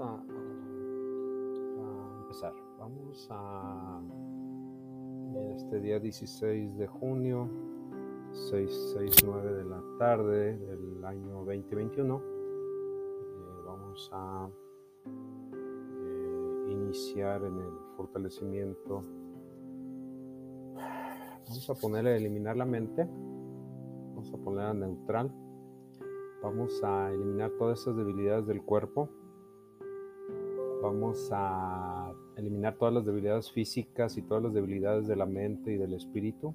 a, empezar. Vamos a este día 16 de junio, 6, 6 9 de la tarde del año 2021. Eh, vamos a eh, iniciar en el fortalecimiento. Vamos a poner a eliminar la mente. Vamos a poner a neutral. Vamos a eliminar todas esas debilidades del cuerpo Vamos a eliminar todas las debilidades físicas y todas las debilidades de la mente y del espíritu.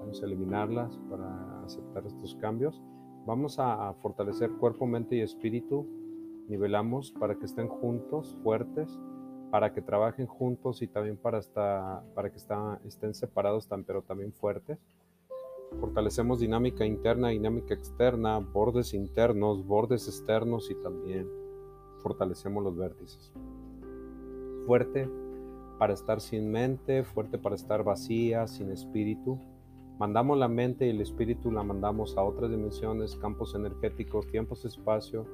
Vamos a eliminarlas para aceptar estos cambios. Vamos a fortalecer cuerpo, mente y espíritu. Nivelamos para que estén juntos, fuertes, para que trabajen juntos y también para, para que estén separados, pero también fuertes. Fortalecemos dinámica interna, dinámica externa, bordes internos, bordes externos y también fortalecemos los vértices. Fuerte para estar sin mente, fuerte para estar vacía, sin espíritu. Mandamos la mente y el espíritu la mandamos a otras dimensiones, campos energéticos, tiempos, espacio,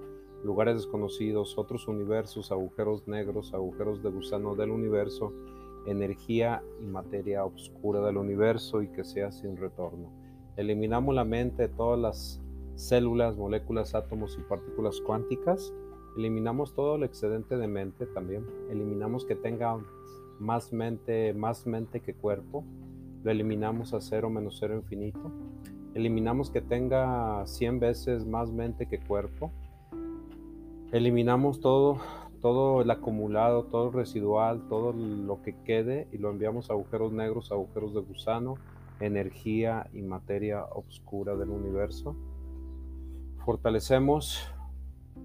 lugares desconocidos, otros universos, agujeros negros, agujeros de gusano del universo, energía y materia oscura del universo y que sea sin retorno. Eliminamos la mente de todas las células, moléculas, átomos y partículas cuánticas Eliminamos todo el excedente de mente también. Eliminamos que tenga más mente, más mente que cuerpo. Lo eliminamos a cero menos cero infinito. Eliminamos que tenga 100 veces más mente que cuerpo. Eliminamos todo, todo el acumulado, todo residual, todo lo que quede y lo enviamos a agujeros negros, agujeros de gusano, energía y materia oscura del universo. Fortalecemos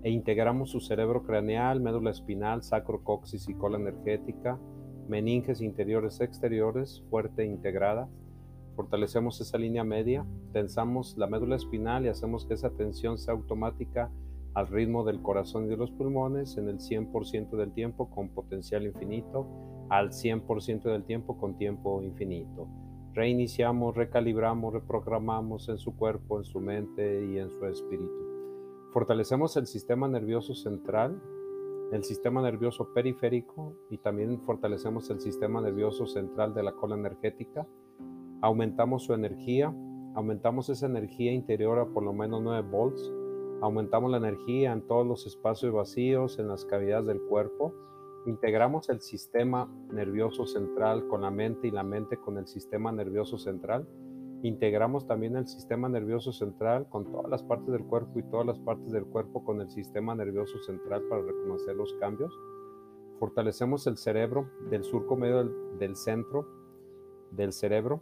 e integramos su cerebro craneal, médula espinal, sacro, coxis y cola energética, meninges interiores exteriores, fuerte e integrada. Fortalecemos esa línea media, tensamos la médula espinal y hacemos que esa tensión sea automática al ritmo del corazón y de los pulmones en el 100% del tiempo con potencial infinito, al 100% del tiempo con tiempo infinito. Reiniciamos, recalibramos, reprogramamos en su cuerpo, en su mente y en su espíritu. Fortalecemos el sistema nervioso central, el sistema nervioso periférico y también fortalecemos el sistema nervioso central de la cola energética. Aumentamos su energía, aumentamos esa energía interior a por lo menos 9 volts. Aumentamos la energía en todos los espacios vacíos, en las cavidades del cuerpo. Integramos el sistema nervioso central con la mente y la mente con el sistema nervioso central Integramos también el sistema nervioso central con todas las partes del cuerpo y todas las partes del cuerpo con el sistema nervioso central para reconocer los cambios. Fortalecemos el cerebro del surco medio del, centro del cerebro.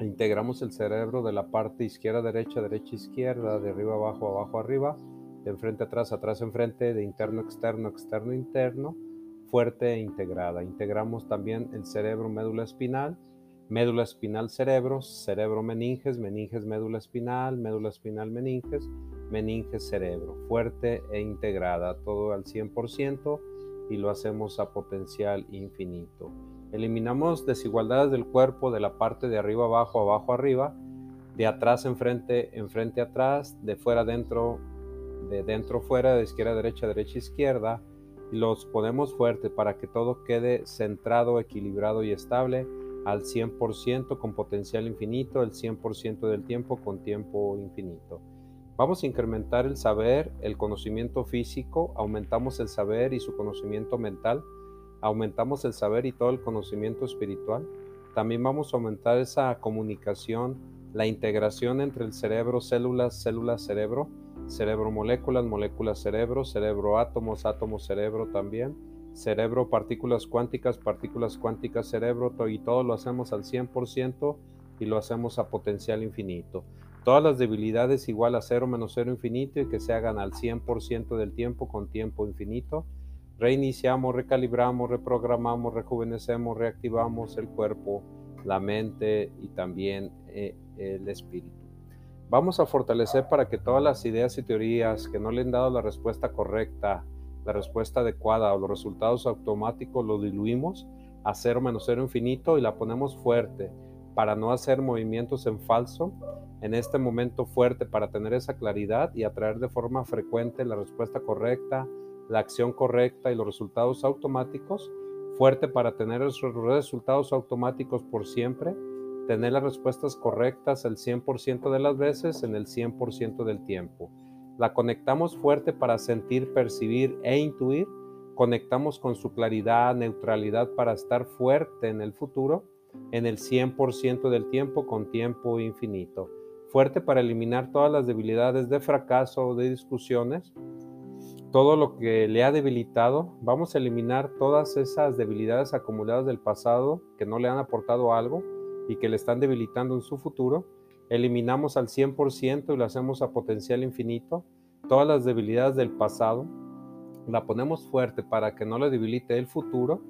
Integramos el cerebro de la parte izquierda, derecha, derecha, izquierda, de arriba, abajo, abajo, arriba, de enfrente, atrás, atrás, enfrente, de interno, externo, externo, interno, fuerte e integrada. Integramos también el cerebro médula espinal médula espinal cerebro, cerebro meninges, meninges médula espinal, médula espinal meninges, meninges cerebro, fuerte e integrada, todo al 100% y lo hacemos a potencial infinito. Eliminamos desigualdades del cuerpo de la parte de arriba abajo, abajo arriba, de atrás enfrente, enfrente atrás, de fuera adentro, de dentro fuera, de izquierda derecha, derecha izquierda, y los ponemos fuerte para que todo quede centrado, equilibrado y estable al 100% con potencial infinito, el 100% del tiempo con tiempo infinito. Vamos a incrementar el saber, el conocimiento físico, aumentamos el saber y su conocimiento mental, aumentamos el saber y todo el conocimiento espiritual. También vamos a aumentar esa comunicación, la integración entre el cerebro, células, células, cerebro, cerebro, moléculas, moléculas, cerebro, cerebro, átomos, átomos, cerebro también cerebro, partículas cuánticas, partículas cuánticas, cerebro, y todo lo hacemos al 100% y lo hacemos a potencial infinito. Todas las debilidades igual a 0 menos 0 infinito y que se hagan al 100% del tiempo con tiempo infinito. Reiniciamos, recalibramos, reprogramamos, rejuvenecemos, reactivamos el cuerpo, la mente y también eh, el espíritu. Vamos a fortalecer para que todas las ideas y teorías que no le han dado la respuesta correcta la respuesta adecuada o los resultados automáticos los diluimos a cero menos cero infinito y la ponemos fuerte para no hacer movimientos en falso en este momento fuerte para tener esa claridad y atraer de forma frecuente la respuesta correcta, la acción correcta y los resultados automáticos, fuerte para tener los resultados automáticos por siempre, tener las respuestas correctas el 100% de las veces en el 100% del tiempo. La conectamos fuerte para sentir, percibir e intuir. Conectamos con su claridad, neutralidad para estar fuerte en el futuro en el 100% del tiempo con tiempo infinito. Fuerte para eliminar todas las debilidades de fracaso o de discusiones. Todo lo que le ha debilitado, vamos a eliminar todas esas debilidades acumuladas del pasado que no le han aportado algo y que le están debilitando en su futuro. Eliminamos al 100% y lo hacemos a potencial infinito. Todas las debilidades del pasado, la ponemos fuerte para que no le debilite el futuro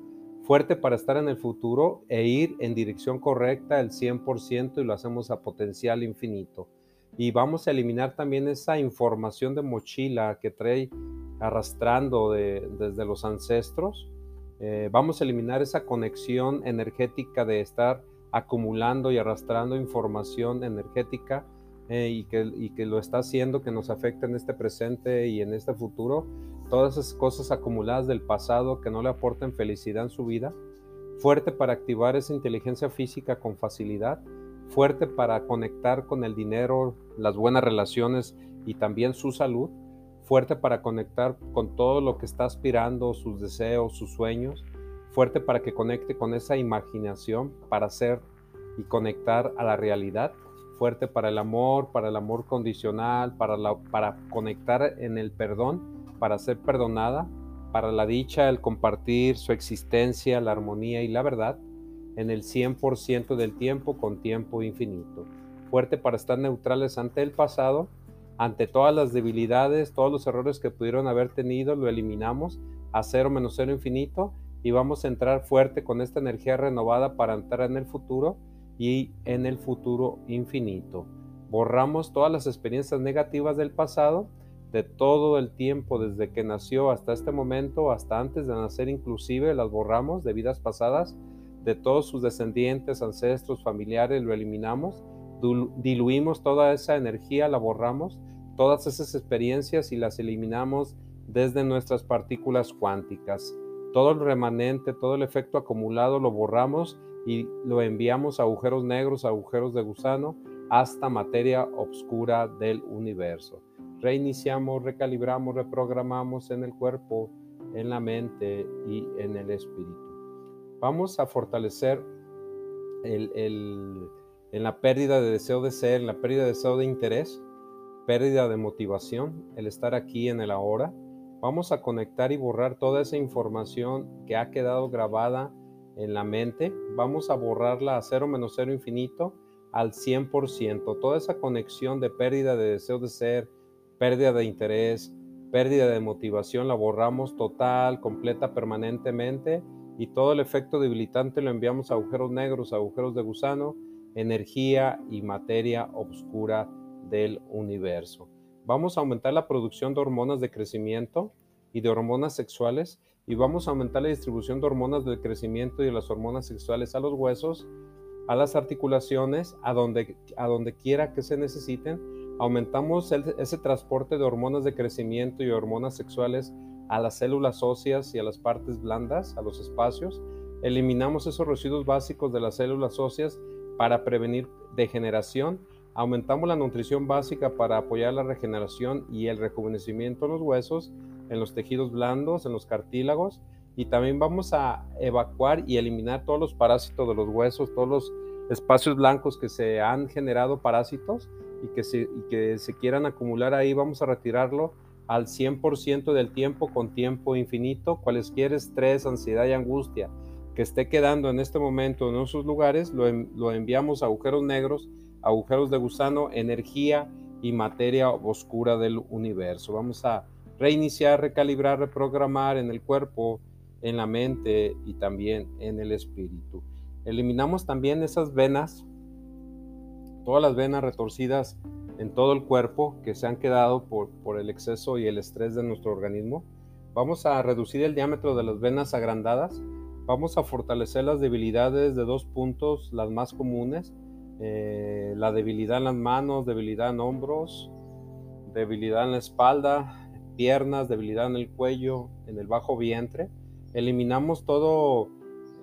fuerte para estar en el futuro e ir en dirección correcta el 100% y lo hacemos a potencial infinito. Y vamos a eliminar también esa información de mochila que trae arrastrando desde los ancestros. Eh, vamos a eliminar esa conexión energética de estar acumulando y arrastrando información energética eh, y, que, y que lo está haciendo que nos afecte en este presente y en este futuro. Todas esas cosas acumuladas del pasado que no le aporten felicidad en su vida, fuerte para activar esa inteligencia física con facilidad, fuerte para conectar con el dinero, las buenas relaciones y también su salud, fuerte para conectar con todo lo que está aspirando, sus deseos, sus sueños, fuerte para que conecte con esa imaginación para ser y conectar a la realidad, fuerte para el amor, para el amor condicional, para, la, para conectar en el perdón para ser perdonada, para la dicha, el compartir su existencia, la armonía y la verdad en el 100% del tiempo con tiempo infinito. Fuerte para estar neutrales ante el pasado, ante todas las debilidades, todos los errores que pudieron haber tenido, lo eliminamos a cero menos cero infinito y vamos a entrar fuerte con esta energía renovada para entrar en el futuro y en el futuro infinito. Borramos todas las experiencias negativas del pasado de todo el tiempo desde que nació hasta este momento, hasta antes de nacer inclusive, las borramos de vidas pasadas, de todos sus descendientes, ancestros, familiares, lo eliminamos, diluimos toda esa energía, la borramos, todas esas experiencias y las eliminamos desde nuestras partículas cuánticas. Todo el remanente, todo el efecto acumulado lo borramos y lo enviamos a agujeros negros, agujeros de gusano, hasta materia oscura del universo reiniciamos, recalibramos, reprogramamos en el cuerpo, en la mente y en el espíritu. Vamos a fortalecer en la pérdida de deseo de ser, en la pérdida de deseo de interés, pérdida de motivación, el estar aquí en el ahora. Vamos a conectar y borrar toda esa información que ha quedado grabada en la mente. Vamos a borrarla a cero menos cero infinito al 100%. Toda esa conexión de pérdida de deseo de ser, pérdida de interés, pérdida de motivación, la borramos total, completa, permanentemente y todo el efecto debilitante lo enviamos a agujeros negros, agujeros de gusano, energía y materia oscura del universo. Vamos a aumentar la producción de hormonas de crecimiento y de hormonas sexuales y vamos a aumentar la distribución de hormonas de crecimiento y de las hormonas sexuales a los huesos, a las articulaciones, a donde, a donde quiera que se necesiten Aumentamos ese transporte de hormonas de crecimiento y hormonas sexuales a las células óseas y a las partes blandas, a los espacios. Eliminamos esos residuos básicos de las células óseas para prevenir degeneración. Aumentamos la nutrición básica para apoyar la regeneración y el rejuvenecimiento en los huesos, en los tejidos blandos, en los cartílagos. Y también vamos a evacuar y eliminar todos los parásitos de los huesos, todos los espacios blancos que se han generado parásitos y que se, quieran acumular ahí, vamos a retirarlo al 100% del tiempo con tiempo infinito, cualesquier estrés, ansiedad y angustia que esté quedando en este momento en esos lugares, lo, lo enviamos a agujeros negros, agujeros de gusano, energía y materia oscura del universo. Vamos a reiniciar, recalibrar, reprogramar en el cuerpo, en la mente y también en el espíritu. Eliminamos también esas venas todas las venas retorcidas en todo el cuerpo que se han quedado por, el exceso y el estrés de nuestro organismo. Vamos a reducir el diámetro de las venas agrandadas. Vamos a fortalecer las debilidades de dos puntos, las más comunes. Eh, la debilidad en las manos, debilidad en hombros, debilidad en la espalda, piernas, debilidad en el cuello, en el bajo vientre. Eliminamos todo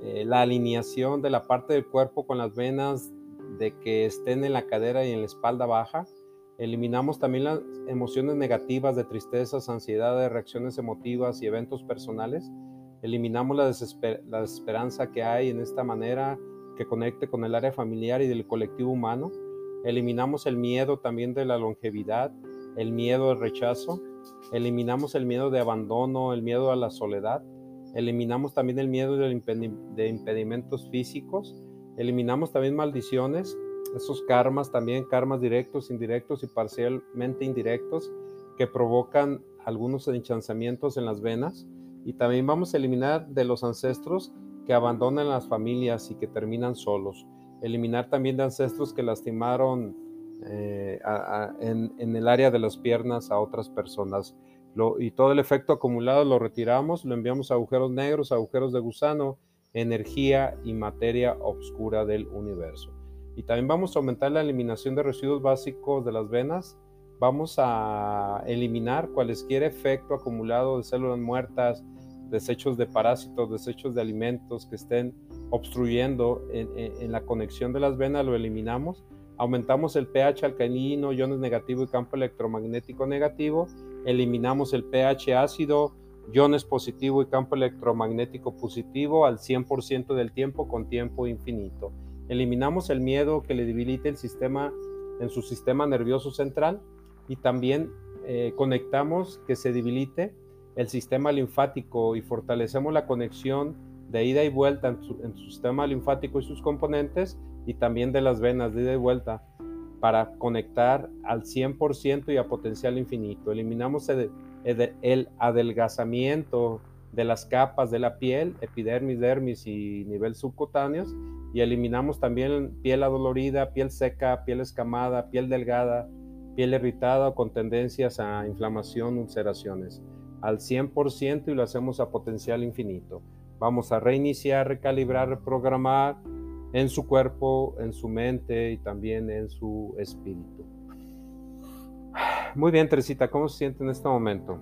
eh, la alineación de la parte del cuerpo con las venas de que estén en la cadera y en la espalda baja. Eliminamos también las emociones negativas de tristezas, ansiedades, reacciones emotivas y eventos personales. Eliminamos la, la desesperanza que hay en esta manera que conecte con el área familiar y del colectivo humano. Eliminamos el miedo también de la longevidad, el miedo al rechazo. Eliminamos el miedo de abandono, el miedo a la soledad. Eliminamos también el miedo de impedimentos físicos. Eliminamos también maldiciones, esos karmas también, karmas directos, indirectos y parcialmente indirectos que provocan algunos enchanzamientos en las venas. Y también vamos a eliminar de los ancestros que abandonan las familias y que terminan solos. Eliminar también de ancestros que lastimaron eh, en, el área de las piernas a otras personas. y todo el efecto acumulado lo retiramos, lo enviamos a agujeros negros, agujeros de gusano, energía y materia oscura del universo. Y también vamos a aumentar la eliminación de residuos básicos de las venas. Vamos a eliminar cualquier efecto acumulado de células muertas, desechos de parásitos, desechos de alimentos que estén obstruyendo en, la conexión de las venas, lo eliminamos. Aumentamos el pH alcalino, iones negativo y campo electromagnético negativo. Eliminamos el pH ácido, iones positivo y campo electromagnético positivo al 100% del tiempo con tiempo infinito. Eliminamos el miedo que le debilite el sistema en su sistema nervioso central y también eh, conectamos que se debilite el sistema linfático y fortalecemos la conexión de ida y vuelta en su, sistema linfático y sus componentes y también de las venas de ida y vuelta para conectar al 100% y a potencial infinito. Eliminamos el, adelgazamiento de las capas de la piel, epidermis, dermis y nivel subcutáneos, y eliminamos también piel adolorida, piel seca, piel escamada, piel delgada, piel irritada con tendencias a inflamación, ulceraciones al 100% y lo hacemos a potencial infinito. Vamos a reiniciar, recalibrar, reprogramar en su cuerpo, en su mente y también en su espíritu. Muy bien, Teresita, ¿cómo se siente en este momento?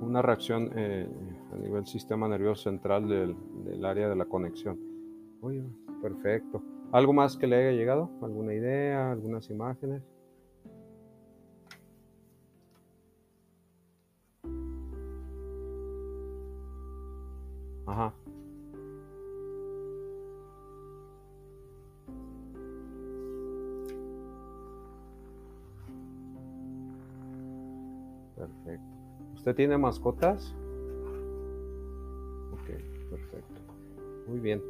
Una reacción eh, a nivel sistema nervioso central del, del, área de la conexión. Oye, perfecto. ¿Algo más que le haya llegado? ¿Alguna idea? ¿Algunas imágenes? ¿Usted tiene mascotas? Ok, perfecto. Muy bien.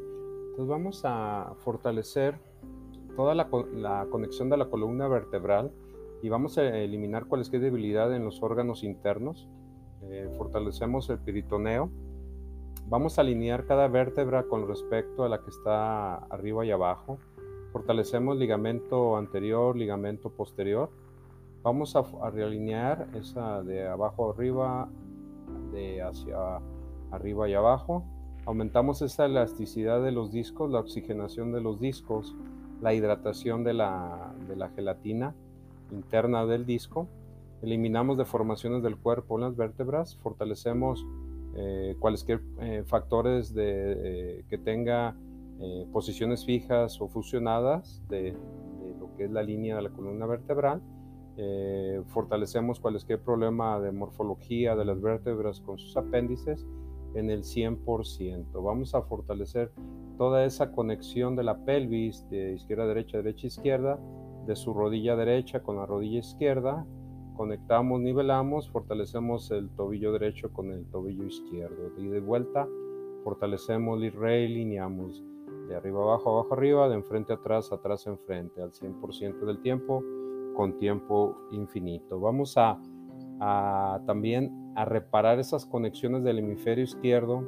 Entonces vamos a fortalecer toda la, conexión de la columna vertebral y vamos a eliminar cualquier debilidad en los órganos internos. Eh, fortalecemos el peritoneo. Vamos a alinear cada vértebra con respecto a la que está arriba y abajo. Fortalecemos ligamento anterior, ligamento posterior. Vamos a, realinear esa de abajo a arriba, de hacia arriba y abajo. Aumentamos esta elasticidad de los discos, la oxigenación de los discos, la hidratación de la, gelatina interna del disco. Eliminamos deformaciones del cuerpo en las vértebras, fortalecemos eh, cualquier eh, factores de, eh, que tenga posiciones fijas o fusionadas de, de, lo que es la línea de la columna vertebral. Fortalecemos cualquier problema de morfología de las vértebras con sus apéndices en el 100%. Vamos a fortalecer toda esa conexión de la pelvis de izquierda derecha, derecha izquierda, de su rodilla derecha con la rodilla izquierda. Conectamos, nivelamos, fortalecemos el tobillo derecho con el tobillo izquierdo. De y vuelta, fortalecemos y realineamos de arriba abajo, abajo arriba, de enfrente atrás, atrás enfrente, al 100% del tiempo, con tiempo infinito. Vamos a, también a reparar esas conexiones del hemisferio izquierdo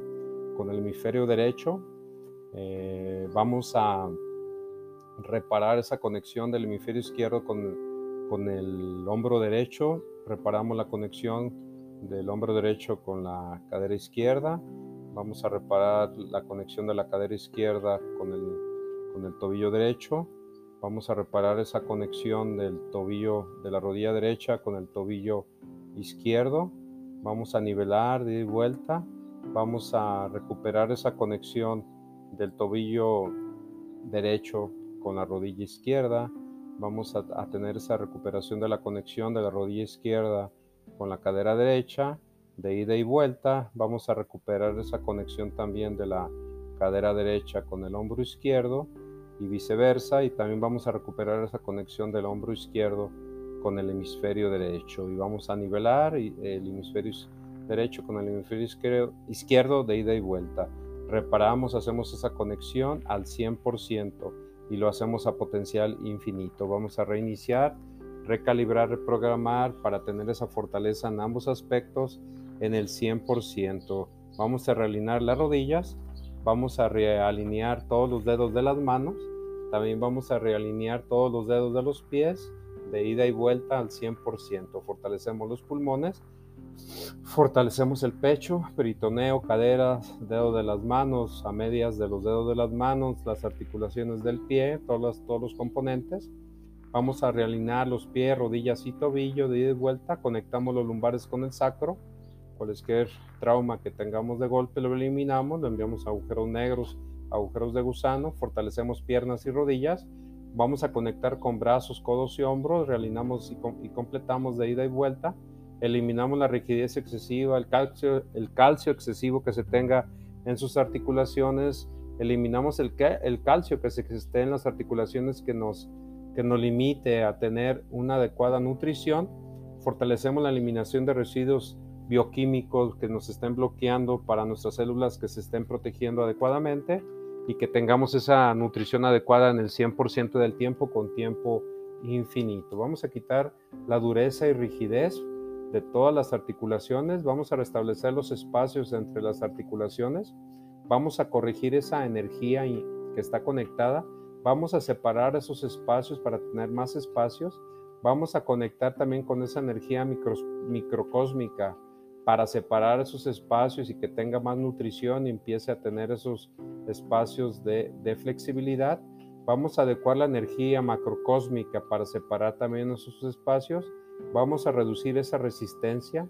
con el hemisferio derecho. Eh, vamos a reparar esa conexión del hemisferio izquierdo con, con el hombro derecho. Reparamos la conexión del hombro derecho con la cadera izquierda Vamos a reparar la conexión de la cadera izquierda con el, con el tobillo derecho. Vamos a reparar esa conexión del tobillo de la rodilla derecha con el tobillo izquierdo. Vamos a nivelar de vuelta. Vamos a recuperar esa conexión del tobillo derecho con la rodilla izquierda. Vamos a, a, tener esa recuperación de la conexión de la rodilla izquierda con la cadera derecha de ida y vuelta. Vamos a recuperar esa conexión también de la cadera derecha con el hombro izquierdo y viceversa. Y también vamos a recuperar esa conexión del hombro izquierdo con el hemisferio derecho. Y vamos a nivelar el hemisferio derecho con el hemisferio izquierdo de ida y vuelta. Reparamos, hacemos esa conexión al 100% y lo hacemos a potencial infinito. Vamos a reiniciar, recalibrar, reprogramar para tener esa fortaleza en ambos aspectos en el 100%. Vamos a realinear las rodillas, vamos a realinear todos los dedos de las manos, también vamos a realinear todos los dedos de los pies de ida y vuelta al 100%. Fortalecemos los pulmones, fortalecemos el pecho, peritoneo, caderas, dedos de las manos, a medias de los dedos de las manos, las articulaciones del pie, todos todos los componentes. Vamos a realinear los pies, rodillas y tobillo de ida y vuelta. Conectamos los lumbares con el sacro cualquier trauma que tengamos de golpe lo eliminamos, lo enviamos a agujeros negros, agujeros de gusano, fortalecemos piernas y rodillas, vamos a conectar con brazos, codos y hombros, realineamos y, completamos de ida y vuelta, eliminamos la rigidez excesiva, el calcio, el calcio excesivo que se tenga en sus articulaciones, eliminamos el, el calcio que se esté en las articulaciones que nos, que nos limite a tener una adecuada nutrición, fortalecemos la eliminación de residuos bioquímicos que nos estén bloqueando para nuestras células que se estén protegiendo adecuadamente y que tengamos esa nutrición adecuada en el 100% del tiempo con tiempo infinito. Vamos a quitar la dureza y rigidez de todas las articulaciones, vamos a restablecer los espacios entre las articulaciones, vamos a corregir esa energía que está conectada, vamos a separar esos espacios para tener más espacios, vamos a conectar también con esa energía micro, microcósmica para separar esos espacios y que tenga más nutrición y empiece a tener esos espacios de, flexibilidad. Vamos a adecuar la energía macrocósmica para separar también esos espacios. Vamos a reducir esa resistencia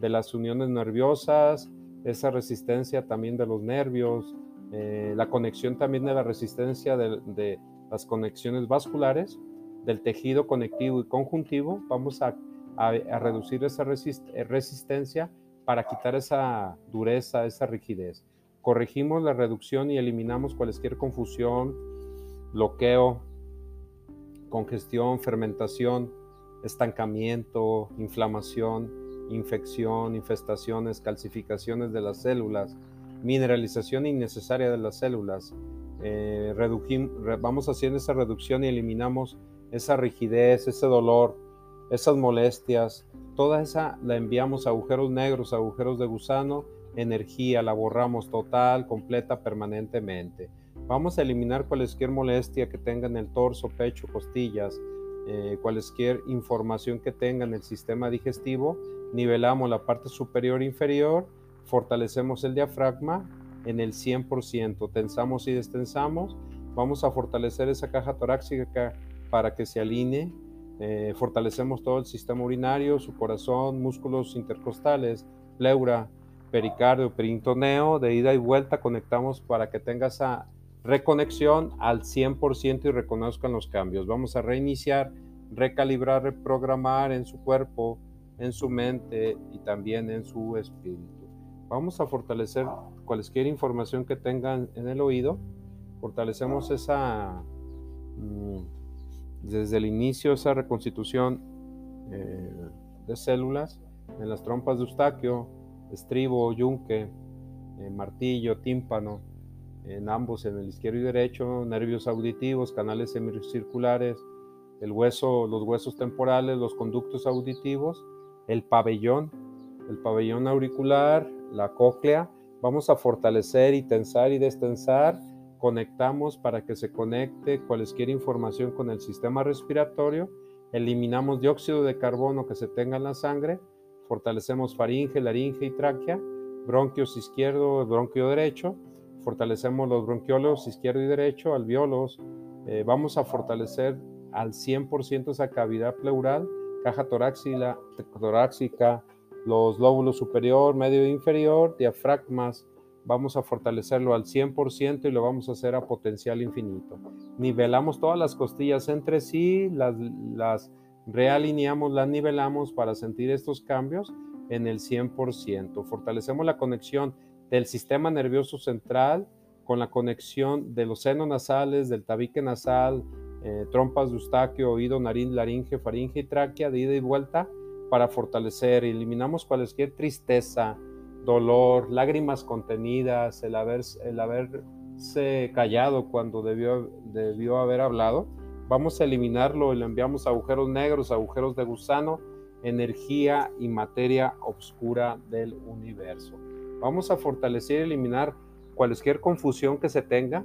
de las uniones nerviosas, esa resistencia también de los nervios, eh, la conexión también de la resistencia de, de las conexiones vasculares, del tejido conectivo y conjuntivo. Vamos a a, reducir esa eh, resistencia para quitar esa dureza, esa rigidez. Corregimos la reducción y eliminamos cualquier confusión, bloqueo, congestión, fermentación, estancamiento, inflamación, infección, infestaciones, calcificaciones de las células, mineralización innecesaria de las células. Eh, vamos haciendo esa reducción y eliminamos esa rigidez, ese dolor, esas molestias, toda esa la enviamos a agujeros negros, agujeros de gusano, energía, la borramos total, completa, permanentemente. Vamos a eliminar cualquier molestia que tenga en el torso, pecho, costillas, eh, cualquier información que tenga en el sistema digestivo. Nivelamos la parte superior e inferior, fortalecemos el diafragma en el 100%, tensamos y destensamos. Vamos a fortalecer esa caja torácica para que se alinee eh, fortalecemos todo el sistema urinario, su corazón, músculos intercostales, pleura, pericardio, perintoneo, de ida y vuelta conectamos para que tenga esa reconexión al 100% y reconozcan los cambios. Vamos a reiniciar, recalibrar, reprogramar en su cuerpo, en su mente y también en su espíritu. Vamos a fortalecer cualquier información que tengan en el oído. Fortalecemos esa, mm, desde el inicio, esa reconstitución eh, de células en las trompas de Eustaquio, estribo, yunque, eh, martillo, tímpano, en ambos, en el izquierdo y derecho, nervios auditivos, canales semicirculares, el hueso, los huesos temporales, los conductos auditivos, el pabellón, el pabellón auricular, la cóclea. Vamos a fortalecer y tensar y destensar. Conectamos para que se conecte cualquier información con el sistema respiratorio. Eliminamos dióxido de carbono que se tenga en la sangre. Fortalecemos faringe, laringe y tráquea. Bronquios izquierdo, bronquio derecho. Fortalecemos los bronquiolos izquierdo y derecho, alveolos. Eh, vamos a fortalecer al 100% esa cavidad pleural, caja torácica, los lóbulos superior, medio e inferior, diafragmas, vamos a fortalecerlo al 100% y lo vamos a hacer a potencial infinito. Nivelamos todas las costillas entre sí, las, las realineamos, las nivelamos para sentir estos cambios en el 100%. Fortalecemos la conexión del sistema nervioso central con la conexión de los senos nasales, del tabique nasal, eh, trompas de eustaquio, oído, nariz, laringe, faringe y tráquea de ida y vuelta para fortalecer. Eliminamos cualquier tristeza, dolor, lágrimas contenidas, el, haber, el haberse callado cuando debió, debió haber hablado. Vamos a eliminarlo y lo enviamos agujeros negros, agujeros de gusano, energía y materia oscura del universo. Vamos a fortalecer y eliminar cualquier confusión que se tenga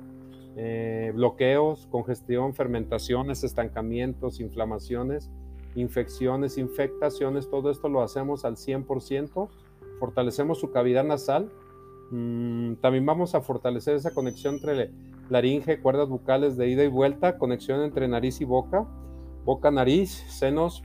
eh, bloqueos, congestión, fermentaciones, estancamientos, inflamaciones, infecciones, infectaciones, todo esto lo hacemos al 100%, fortalecemos su cavidad nasal, mm, también vamos a fortalecer esa conexión entre laringe, cuerdas bucales de ida y vuelta, conexión entre nariz y boca, boca-nariz, senos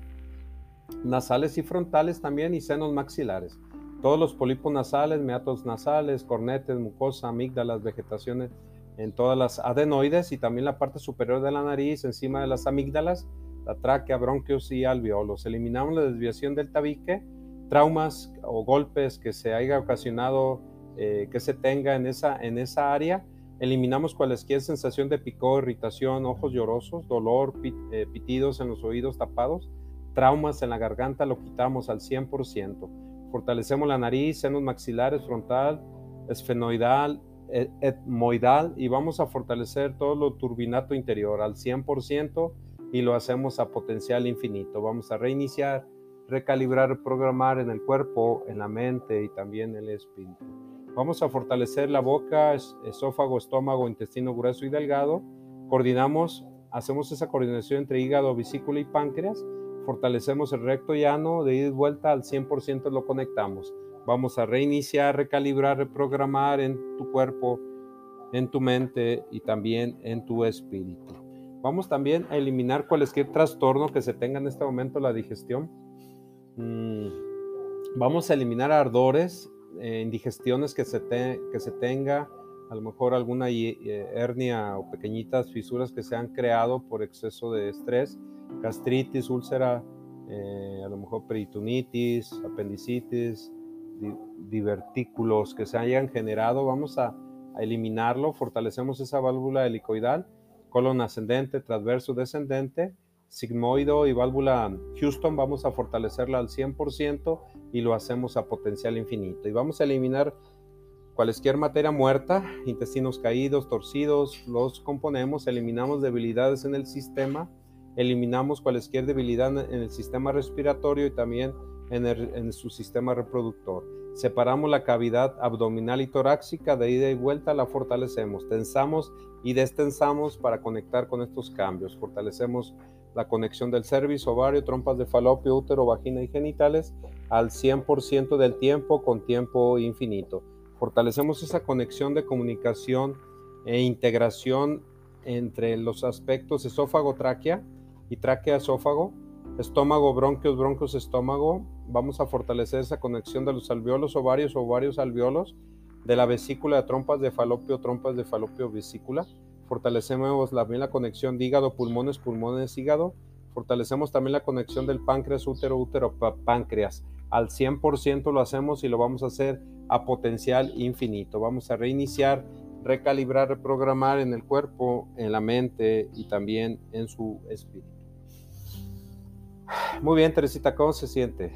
nasales y frontales también y senos maxilares. Todos los polipos nasales, meatos nasales, cornetes, mucosa, amígdalas, vegetaciones en todas las adenoides y también la parte superior de la nariz, encima de las amígdalas, la tráquea, bronquios y alveolos. Eliminamos la desviación del tabique, traumas o golpes que se haya ocasionado, eh, que se tenga en esa, en esa área. Eliminamos cualquier sensación de picor, irritación, ojos llorosos, dolor, eh, pitidos en los oídos tapados, traumas en la garganta, lo quitamos al 100%. Fortalecemos la nariz, senos maxilares, frontal, esfenoidal, e-, etmoidal y vamos a fortalecer todo lo turbinato interior al 100% y lo hacemos a potencial infinito. Vamos a reiniciar, recalibrar, programar en el cuerpo, en la mente y también en el espíritu. Vamos a fortalecer la boca, esófago, estómago, intestino grueso y delgado. Coordinamos, hacemos esa coordinación entre hígado, vesícula y páncreas. Fortalecemos el recto llano, de ida y vuelta al 100% lo conectamos. Vamos a reiniciar, recalibrar, reprogramar en tu cuerpo, en tu mente y también en tu espíritu. Vamos también a eliminar cualquier trastorno que se tenga en este momento la digestión. Mm, vamos a eliminar ardores, eh, indigestiones que se, que se tenga, a lo mejor alguna eh, hernia o pequeñitas fisuras que se han creado por exceso de estrés, gastritis, úlcera, eh, a lo mejor peritonitis, apendicitis, divertículos que se hayan generado, vamos a, eliminarlo, fortalecemos esa válvula helicoidal, colon ascendente, transverso, descendente, sigmoido y válvula Houston, vamos a fortalecerla al 100% y lo hacemos a potencial infinito. Y vamos a eliminar cualquier materia muerta, intestinos caídos, torcidos, los componemos, eliminamos debilidades en el sistema, eliminamos cualquier debilidad en el sistema respiratorio y también en, su sistema reproductor. Separamos la cavidad abdominal y torácica, de ida y vuelta la fortalecemos, tensamos y destensamos para conectar con estos cambios. Fortalecemos la conexión del cervix, ovario, trompas de falopio, útero, vagina y genitales al 100% del tiempo con tiempo infinito. Fortalecemos esa conexión de comunicación e integración entre los aspectos esófago-tráquea y tráquea-esófago estómago, bronquios, bronquios, estómago. Vamos a fortalecer esa conexión de los alveolos ovarios o varios alveolos, de la vesícula de trompas de falopio, trompas de falopio, vesícula. Fortalecemos también la conexión de hígado, pulmones, pulmones, hígado. Fortalecemos también la conexión del páncreas, útero, útero, páncreas. al 100% lo hacemos y lo vamos a hacer a potencial infinito. Vamos a reiniciar, recalibrar, reprogramar en el cuerpo, en la mente y también en su espíritu. Muy bien, Teresita, ¿cómo se siente?